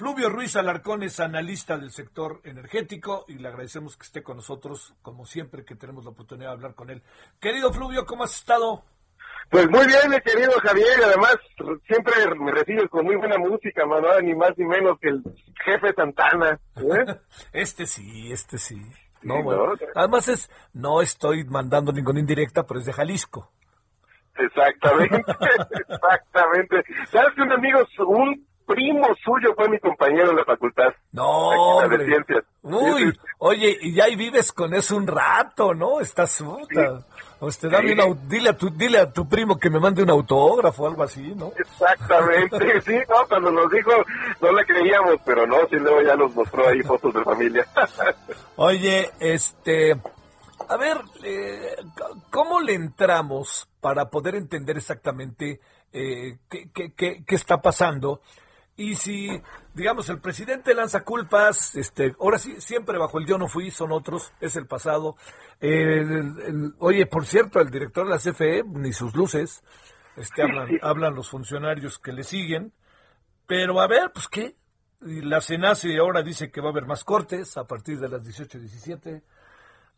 Fluvio Ruiz Alarcón es analista del sector energético y le agradecemos que esté con nosotros, como siempre que tenemos la oportunidad de hablar con él. Querido Fluvio, ¿cómo has estado? Pues muy bien, mi querido Javier, además siempre me recibes con muy buena música, Manuel, ni más ni menos que el jefe Santana. ¿eh? Este sí, este sí. No, Sí, bueno. ¿no? Además es, no estoy mandando ninguna indirecta, pero es de Jalisco. Exactamente, exactamente. ¿Sabes que un amigo, un primo suyo fue mi compañero en la facultad? No, de ciencias. Uy, oye, y ya ahí vives con eso un rato, ¿no? Estás puta. Sí. au- dile a tu, dile a tu primo que me mande un autógrafo o algo así, ¿no? Exactamente, sí, no, cuando nos dijo no le creíamos, pero no, sí, luego ya nos mostró ahí fotos de familia. Oye, este, a ver, eh, ¿cómo le entramos para poder entender exactamente eh, qué, qué- qué- qué está pasando? Y si, digamos, el presidente lanza culpas, este, ahora sí, siempre bajo el yo no fui, son otros, es el pasado. El- el- oye, por cierto, el director de la CFE, ni sus luces, este, hablan, hablan los funcionarios que le siguen. Pero a ver, pues qué. Y la CENACE ahora dice que va a haber más cortes a partir de las 18 y 17.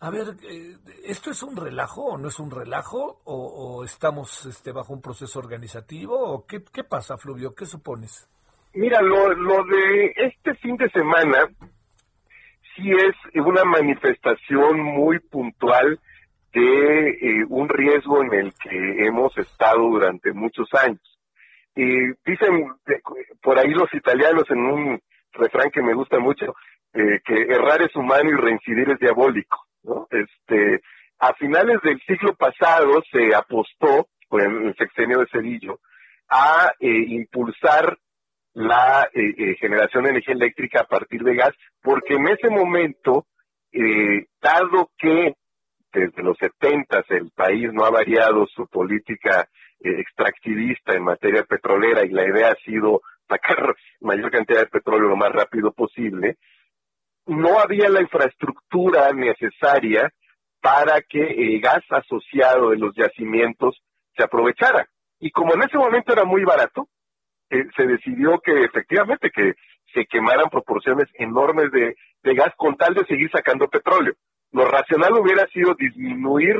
A ver, eh, ¿esto es un relajo o no es un relajo? ¿O, o estamos este, bajo un proceso organizativo? ¿O qué, qué pasa, Fluvio? ¿Qué supones? Mira, lo, lo de este fin de semana sí es una manifestación muy puntual de eh, un riesgo en el que hemos estado durante muchos años. Y dicen eh, por ahí los italianos en un refrán que me gusta mucho, eh, que errar es humano y reincidir es diabólico. ¿no? Este, a finales del siglo pasado se apostó, el, el sexenio de Cedillo, a eh, impulsar la eh, eh, generación de energía eléctrica a partir de gas, porque en ese momento, eh, dado que desde los 70 el país no ha variado su política eh, extractivista en materia petrolera y la idea ha sido sacar mayor cantidad de petróleo lo más rápido posible, no había la infraestructura necesaria para que el gas asociado de los yacimientos se aprovechara. Y como en ese momento era muy barato, eh, se decidió que efectivamente que se quemaran proporciones enormes de, gas con tal de seguir sacando petróleo. Lo racional hubiera sido disminuir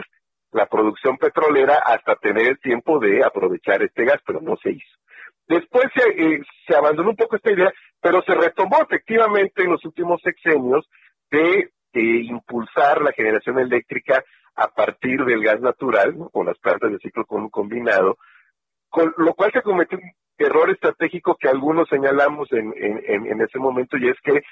la producción petrolera hasta tener el tiempo de aprovechar este gas, pero no se hizo. Después se, eh, abandonó un poco esta idea, pero se retomó efectivamente en los últimos sexenios de eh, impulsar la generación eléctrica a partir del gas natural, con las plantas de ciclo com- combinado, con lo cual se cometió error estratégico que algunos señalamos en, en, ese momento y es que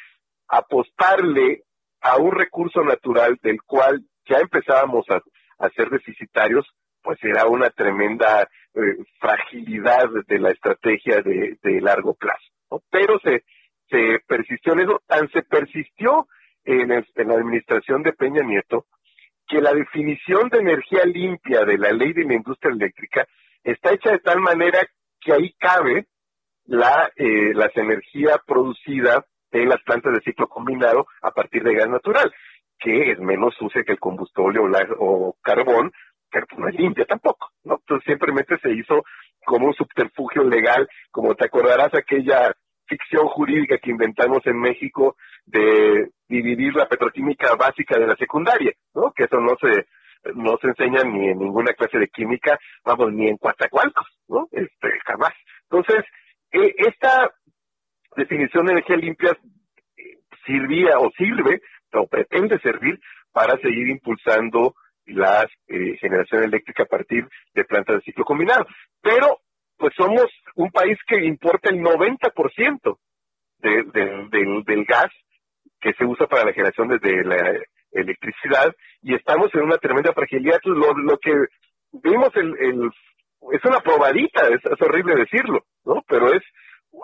apostarle a un recurso natural del cual ya empezábamos a, a ser deficitarios, pues era una tremenda eh, fragilidad de la estrategia de, largo plazo. Pero se, se persistió en eso, tan se persistió en, en la administración de Peña Nieto, que la definición de energía limpia de la ley de la industria eléctrica está hecha de tal manera que ahí cabe la, eh, las energía producida en las plantas de ciclo combinado a partir de gas natural, que es menos sucia que el combustible o, la- o carbón, pero pues no es limpia tampoco, ¿no? Entonces simplemente se hizo como un subterfugio legal, como te acordarás aquella ficción jurídica que inventamos en México de dividir la petroquímica básica de la secundaria, ¿no? Que eso no se no se enseña ni en ninguna clase de química, vamos, ni en Coatzacoalcos, ¿no? Este, jamás. Entonces, eh, esta definición de energía limpia sirvía o sirve o pretende servir para seguir impulsando la eh, generación eléctrica a partir de plantas de ciclo combinado. Pero, pues somos un país que importa el 90% de, de- del, del gas que se usa para la generación de, de la electricidad y estamos en una tremenda fragilidad. Lo, lo que vimos el, el es una probadita, es, horrible decirlo, ¿no? Pero es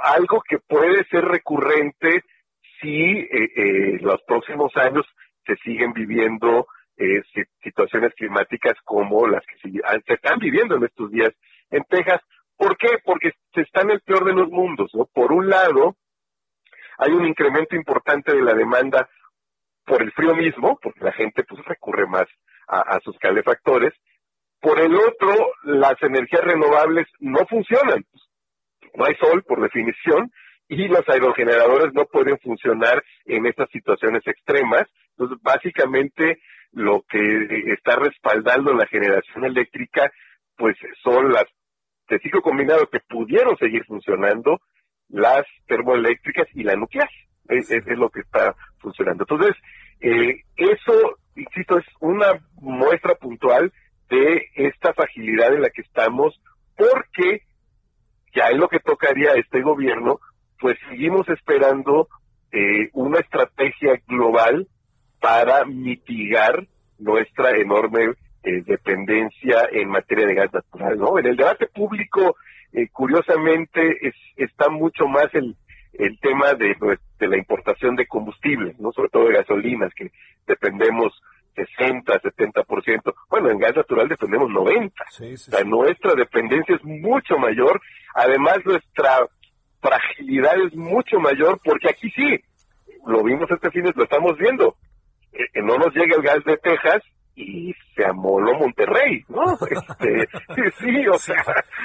algo que puede ser recurrente si eh, eh, los próximos años se siguen viviendo eh, situaciones climáticas como las que se, están viviendo en estos días en Texas. ¿Por qué? Porque se está en el peor de los mundos, ¿no? Por un lado, hay un incremento importante de la demanda por el frío mismo, porque la gente pues recurre más a, sus calefactores. Por el otro, las energías renovables no funcionan. No hay sol, por definición, y los aerogeneradores no pueden funcionar en estas situaciones extremas. Entonces, básicamente, lo que está respaldando la generación eléctrica, pues son las de ciclo combinado que pudieron seguir funcionando, las termoeléctricas y la nuclear. Es, es, lo que está funcionando. Entonces, eh, eso, insisto, es una muestra puntual de esta fragilidad en la que estamos, porque ya es lo que tocaría a este gobierno, pues seguimos esperando eh, una estrategia global para mitigar nuestra enorme eh, dependencia en materia de gas natural, ¿no? En el debate público, eh, curiosamente, es, está mucho más el, el tema de, de la importación de combustibles, ¿no? Sobre todo de gasolinas, que dependemos 60, 70%. Bueno, en gas natural dependemos 90. o sea, nuestra dependencia es mucho mayor. Además, nuestra fragilidad es mucho mayor porque aquí sí, lo vimos este fin, lo estamos viendo. Eh, no nos llega el gas de Texas y se amoló Monterrey, ¿no? Este, sí, o sea,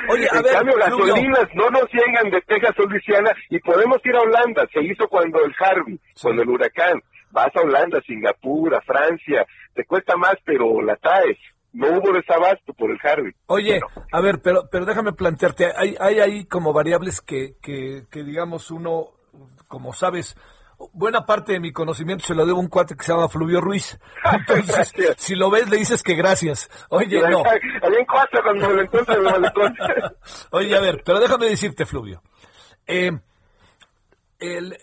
Oye, a en cambio gasolinas no nos llegan de Texas o Luisiana y podemos ir a Holanda, se hizo cuando el Harvey, cuando el huracán, vas a Holanda, Singapur, a Francia, te cuesta más, pero la traes. No hubo desabasto por el Harvey. Oye, a ver, pero pero déjame plantearte, hay hay ahí como variables que, que, que digamos uno, como sabes, buena parte de mi conocimiento se lo debo a un cuate que se llama Fluvio Ruiz. Entonces, si lo ves, le dices que gracias. Oye, no. Oye, a ver, pero déjame decirte, Fluvio. Eh, el,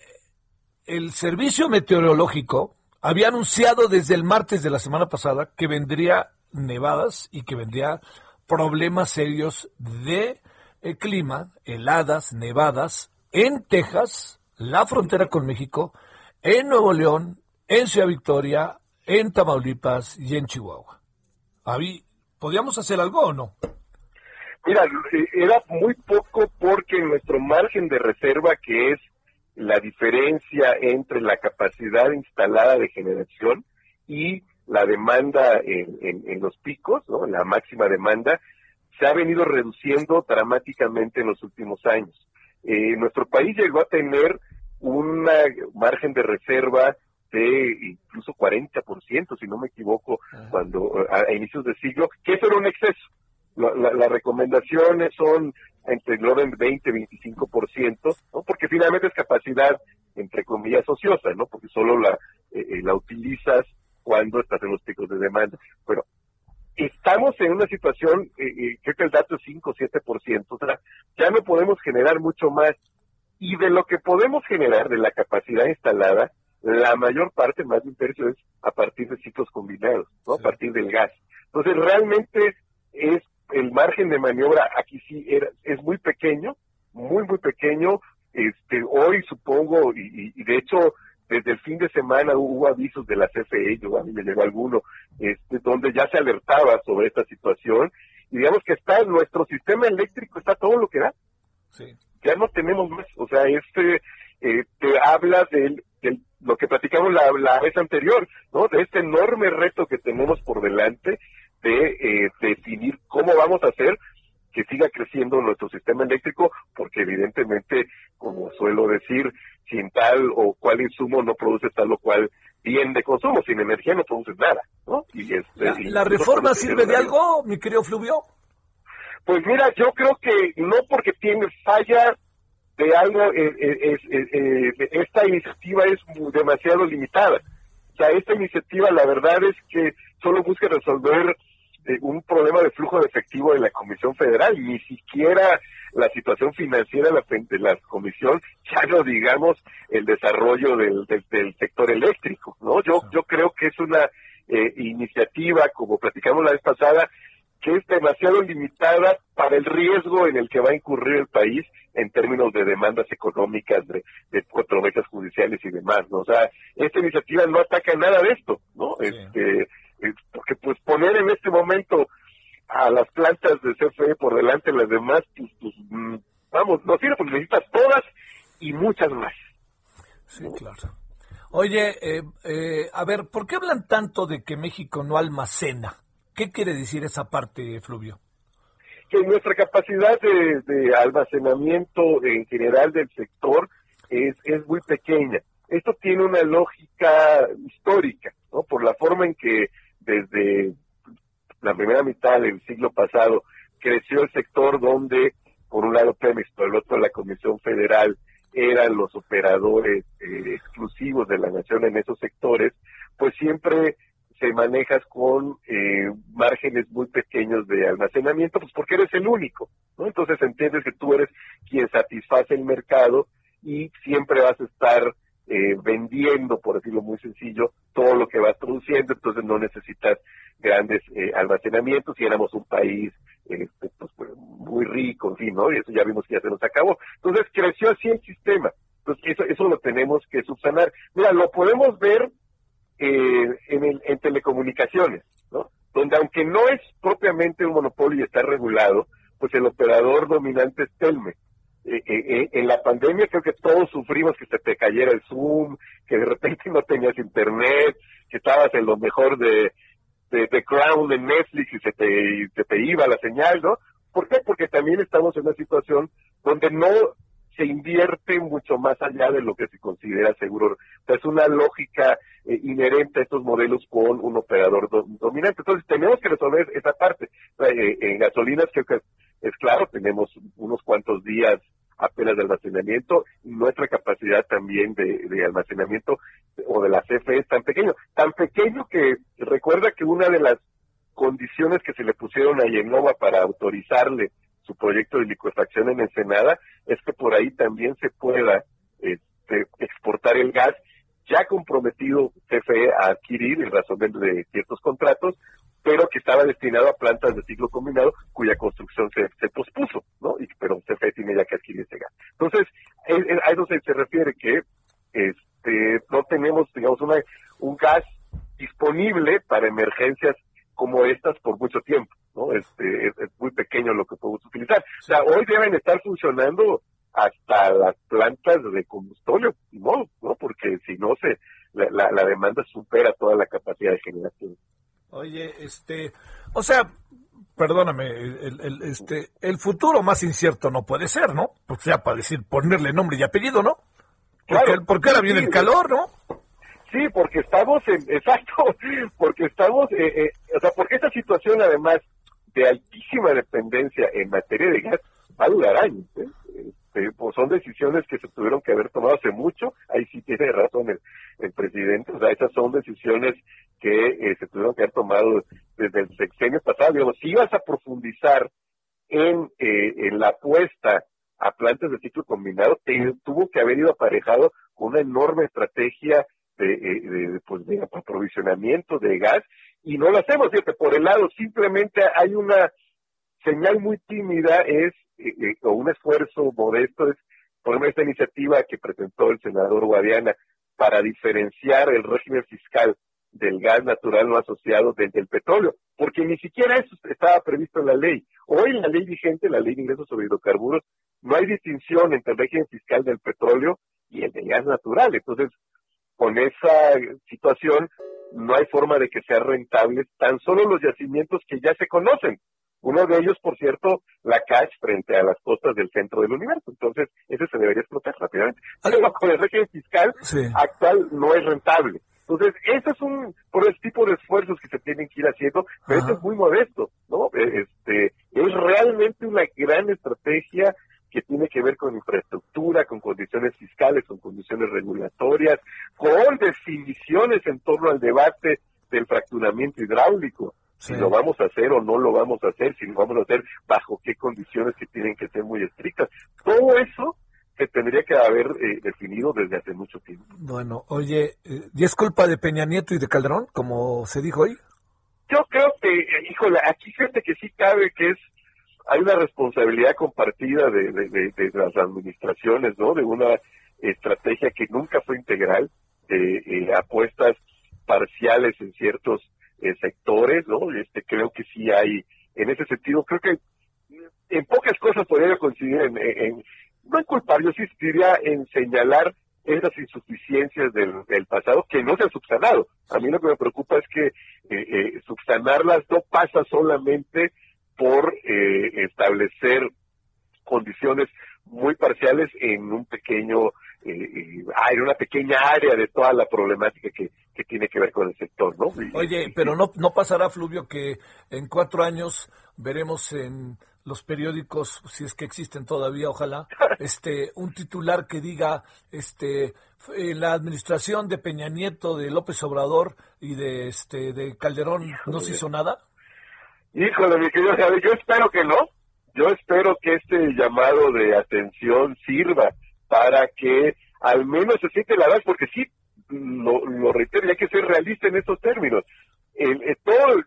el servicio meteorológico había anunciado desde el martes de la semana pasada que vendría nevadas y que vendría problemas serios de eh, clima, heladas, nevadas en Texas, la frontera con México, en Nuevo León, en Ciudad Victoria, en Tamaulipas y en Chihuahua. ¿Podríamos hacer algo o no? Mira, eh, era muy poco porque nuestro margen de reserva, que es la diferencia entre la capacidad instalada de generación y la demanda en, los picos, ¿no? la máxima demanda, se ha venido reduciendo dramáticamente en los últimos años. Eh, nuestro país llegó a tener un margen de reserva de incluso 40%, si no me equivoco, cuando a, inicios de siglo, que eso era un exceso. las recomendaciones son entre el orden 20 25%, ¿no? porque finalmente es capacidad, entre comillas, ociosa, ¿no? porque solo la, eh, eh, la utilizas cuando estás en los picos de demanda. Bueno, estamos en una situación, eh, creo que el dato es 5 o 7%, o sea, ya no podemos generar mucho más y de lo que podemos generar de la capacidad instalada, la mayor parte, más de un tercio, es a partir de ciclos combinados, ¿no? a partir del gas. Entonces, realmente es el margen de maniobra aquí sí era, es muy pequeño, muy, muy pequeño. Este, hoy supongo, y, de hecho, desde el fin de semana hubo avisos de la CFE, yo a mí me llegó alguno, este, donde ya se alertaba sobre esta situación, y digamos que está nuestro sistema eléctrico, está todo lo que da. Sí ya no tenemos más. O sea, este eh, te habla de, lo que platicamos la, la, vez anterior, ¿no? De este enorme reto que tenemos por delante de eh, definir cómo vamos a hacer que siga creciendo nuestro sistema eléctrico, porque evidentemente, como suelo decir, sin tal o cual insumo no produce tal o cual bien de consumo, sin energía no produces nada, ¿no? Y este, ¿La, reforma sirve de algo, mi querido Fluvio? Pues mira, yo creo que no porque tiene falla de algo, eh, eh, eh, esta iniciativa es demasiado limitada. O sea, esta iniciativa la verdad es que solo busca resolver un problema de flujo de efectivo de la Comisión Federal, ni siquiera la situación financiera de la, Comisión, ya no digamos el desarrollo del, del, sector eléctrico, ¿no? Yo, yo creo que es una iniciativa, como platicamos la vez pasada, que es demasiado limitada para el riesgo en el que va a incurrir el país en términos de demandas económicas, de, de controversias judiciales y demás, ¿no? O sea, esta iniciativa no ataca nada de esto, ¿no? Este, porque pues poner en este momento a las plantas de CFE por delante de las demás, pues, pues mm, vamos, no sirve porque necesitas todas y muchas más. Sí, claro. Oye, eh, eh, a ver, ¿por qué hablan tanto de que México no almacena? ¿Qué quiere decir esa parte, Fluvio? Que nuestra capacidad de, almacenamiento en general del sector es, es muy pequeña. Esto tiene una lógica histórica, ¿no? Por la forma en que desde la primera mitad del siglo pasado creció el sector donde, por un lado Pemex, por el otro la Comisión Federal, eran los operadores eh, exclusivos de la nación en esos sectores, pues siempre se manejas con eh, márgenes muy pequeños de almacenamiento, pues porque eres el único, ¿no? Entonces entiendes que tú eres quien satisface el mercado y siempre vas a estar eh, vendiendo, por decirlo muy sencillo, todo lo que vas produciendo, entonces no necesitas grandes eh, almacenamientos y éramos un país este, pues, muy rico, en. Y eso ya vimos que ya se nos acabó. Entonces creció así el sistema. Entonces eso, eso lo tenemos que subsanar. Mira, lo podemos ver eh, en, en telecomunicaciones, ¿no? Donde aunque no es propiamente un monopolio y está regulado, pues el operador dominante es Telme. Eh, eh, en la pandemia creo que todos sufrimos que se te cayera el Zoom, que de repente no tenías internet, que estabas en lo mejor de, de, Crown en Netflix y se te, se te iba la señal, ¿no? ¿Por qué? Porque también estamos en una situación donde no se invierte mucho más allá de lo que se considera seguro. es una lógica eh, inherente a estos modelos con un operador dominante. Entonces, tenemos que resolver esa parte. Eh, en gasolinas creo que es, claro, tenemos unos cuantos días apenas de almacenamiento y nuestra capacidad también de, de, almacenamiento o de la CFE es tan pequeño. Tan pequeño que recuerda que una de las condiciones que se le pusieron a Yenova para autorizarle su proyecto de licuefacción en Ensenada, es que por ahí también se pueda este, exportar el gas ya comprometido CFE a adquirir en razón de, ciertos contratos, pero que estaba destinado a plantas de ciclo combinado cuya construcción se, se pospuso, ¿no? Y, pero CFE tiene ya que adquirir ese gas. Entonces, a eso se, refiere que este, no tenemos, digamos, una, un gas disponible para emergencias como estas por mucho tiempo. ¿no? Este, es, muy pequeño lo que podemos utilizar. O sea, hoy deben estar funcionando hasta las plantas de combustible, ¿no? ¿no? Porque si no, se la, la, demanda supera toda la capacidad de generación. Oye, este, o sea, perdóname, el, el, este, el futuro más incierto no puede ser, ¿no? O sea, para decir, ponerle nombre y apellido, ¿no? Porque, claro, porque ahora viene el calor, ¿no? Sí, porque estamos en, exacto, porque estamos, eh, eh, o sea, porque esta situación además de altísima dependencia en materia de gas va a durar años. ¿eh? Este, pues son decisiones que se tuvieron que haber tomado hace mucho, ahí sí tiene razón el, presidente, o sea, esas son decisiones que eh, se tuvieron que haber tomado desde el sexenio pasado. Digamos, si ibas a profundizar en, eh, en la apuesta a plantas de ciclo combinado, te, tuvo que haber ido aparejado con una enorme estrategia de, de, pues de aprovisionamiento de gas. Y no lo hacemos, fíjate, por el lado, simplemente hay una señal muy tímida, es, eh, o un esfuerzo modesto, es, por ejemplo, esta iniciativa que presentó el senador Guadiana para diferenciar el régimen fiscal del gas natural no asociado del, del petróleo, porque ni siquiera eso estaba previsto en la ley. Hoy la ley vigente, la ley de ingresos sobre hidrocarburos, no hay distinción entre el régimen fiscal del petróleo y el del gas natural. Entonces, con esa situación, no hay forma de que sea rentable tan solo los yacimientos que ya se conocen. Uno de ellos, por cierto, la CACH frente a las costas del centro del universo. Entonces, ese se debería explotar rápidamente. Pero con el régimen fiscal actual no es rentable. Entonces, ese es un, por el tipo de esfuerzos que se tienen que ir haciendo, pero eso es muy modesto, ¿no? E, este, es realmente una gran estrategia que tiene que ver con infraestructura, con condiciones fiscales, con condiciones regulatorias, con definiciones en torno al debate del fracturamiento hidráulico. Si lo vamos a hacer o no lo vamos a hacer, si lo vamos a hacer bajo qué condiciones que tienen que ser muy estrictas. Todo eso se tendría que haber eh, definido desde hace mucho tiempo. Bueno, oye, eh, ¿y es culpa de Peña Nieto y de Calderón, como se dijo hoy? yo creo que, híjole, aquí fíjate que sí cabe que es hay una responsabilidad compartida de, de, las administraciones, ¿no? De una estrategia que nunca fue integral, de eh, apuestas parciales en ciertos eh, sectores, ¿no? Este, creo que sí hay, en ese sentido, creo que en pocas cosas podría coincidir en, no en culpar, yo sí diría en señalar esas insuficiencias del, del, pasado que no se han subsanado. A mí lo que me preocupa es que eh, eh, subsanarlas no pasa solamente por eh, establecer condiciones muy parciales en un pequeño, eh, en una pequeña área de toda la problemática que, que tiene que ver con el sector, ¿no? Oye, pero no, no pasará, Fluvio, que en cuatro años veremos en los periódicos, si es que existen todavía, ojalá, este, un titular que diga, este, la administración de Peña Nieto, de López Obrador y de, este, de Calderón no se hizo nada. Híjole, mi querido Javier, yo espero que no. Yo espero que este llamado de atención sirva para que al menos se siente la verdad, porque sí, lo, lo reitero, hay que ser realista en estos términos. El, todo,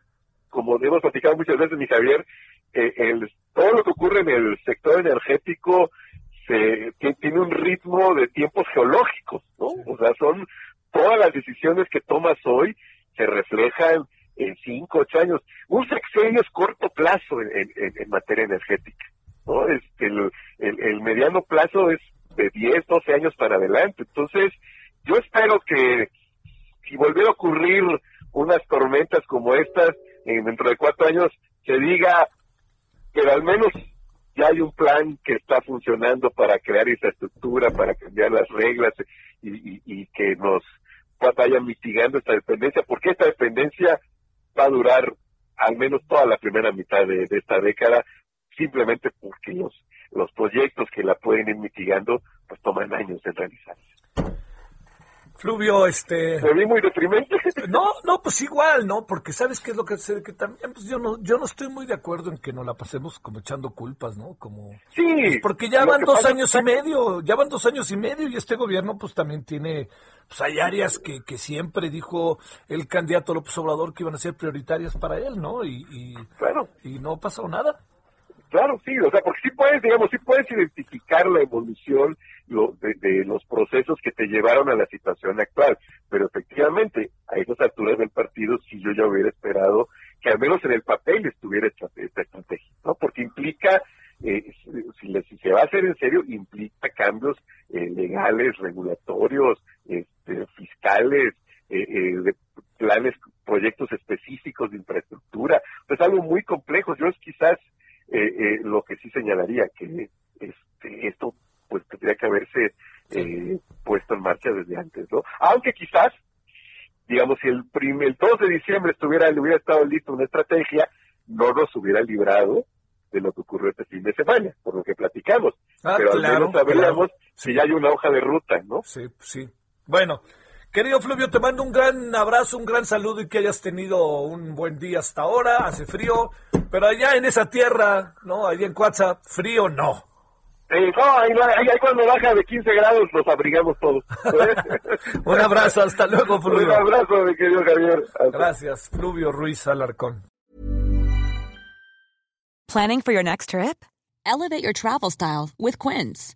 como hemos platicado muchas veces, mi Javier, eh, el, todo lo que ocurre en el sector energético se, tiene un ritmo de tiempos geológicos, ¿no? O sea, son todas las decisiones que tomas hoy se reflejan en cinco, ocho años. Un sexenio es corto plazo en, en, materia energética, ¿no? Este, el, el, mediano plazo es de 10, 12 años para adelante. Entonces, yo espero que si volviera a ocurrir unas tormentas como estas, dentro de cuatro años, se diga, pero al menos ya hay un plan que está funcionando para crear infraestructura, para cambiar las reglas y, y, que nos vaya mitigando esta dependencia, porque esta dependencia va a durar al menos toda la primera mitad de, esta década, simplemente porque los, los proyectos que la pueden ir mitigando pues toman años en realizarse. Fluvio, este... ¿Me vi muy deprimente? No, no, pues igual, ¿no? Porque ¿sabes qué es lo que hacer? Que también, pues yo no, yo no estoy muy de acuerdo en que nos la pasemos como echando culpas, ¿no? Como... Sí. Pues porque ya van dos años y medio, ya van dos años y medio y este gobierno pues también tiene, pues hay áreas que, que siempre dijo el candidato López Obrador que iban a ser prioritarias para él, ¿no? Y, y, claro. y no ha pasado nada. Claro, sí, o sea, porque sí puedes, digamos, sí puedes identificar la evolución de, los procesos que te llevaron a la situación actual, pero efectivamente, a esas alturas del partido sí yo ya hubiera esperado que al menos en el papel estuviera esta, estrategia, ¿no? Porque implica, eh, si, se va a hacer en serio, implica cambios eh, legales, regulatorios, este, fiscales, eh, de planes, proyectos específicos de infraestructura, pues algo muy complejo. Yo es quizás lo que sí señalaría que este, esto pues tendría que haberse eh, puesto en marcha desde antes, ¿no? Aunque quizás, digamos, si el, primer, 2 de diciembre estuviera, hubiera estado listo una estrategia, no nos hubiera librado de lo que ocurrió este fin de semana, por lo que platicamos. Ah, Pero al menos sabríamos si ya hay una hoja de ruta, ¿no? Sí, sí. Bueno, Querido Fluvio, te mando un gran abrazo, un gran saludo y que hayas tenido un buen día hasta ahora. Hace frío, pero allá en esa tierra, ¿no? Allá en Cuatza, frío no. Eh, no, ahí, cuando baja de 15 grados nos abrigamos todos. Un abrazo, hasta luego, Fluvio. Un abrazo, mi querido Javier. Gracias, Fluvio Ruiz Alarcón. Planning for your next trip? Elevate your travel style with Quince.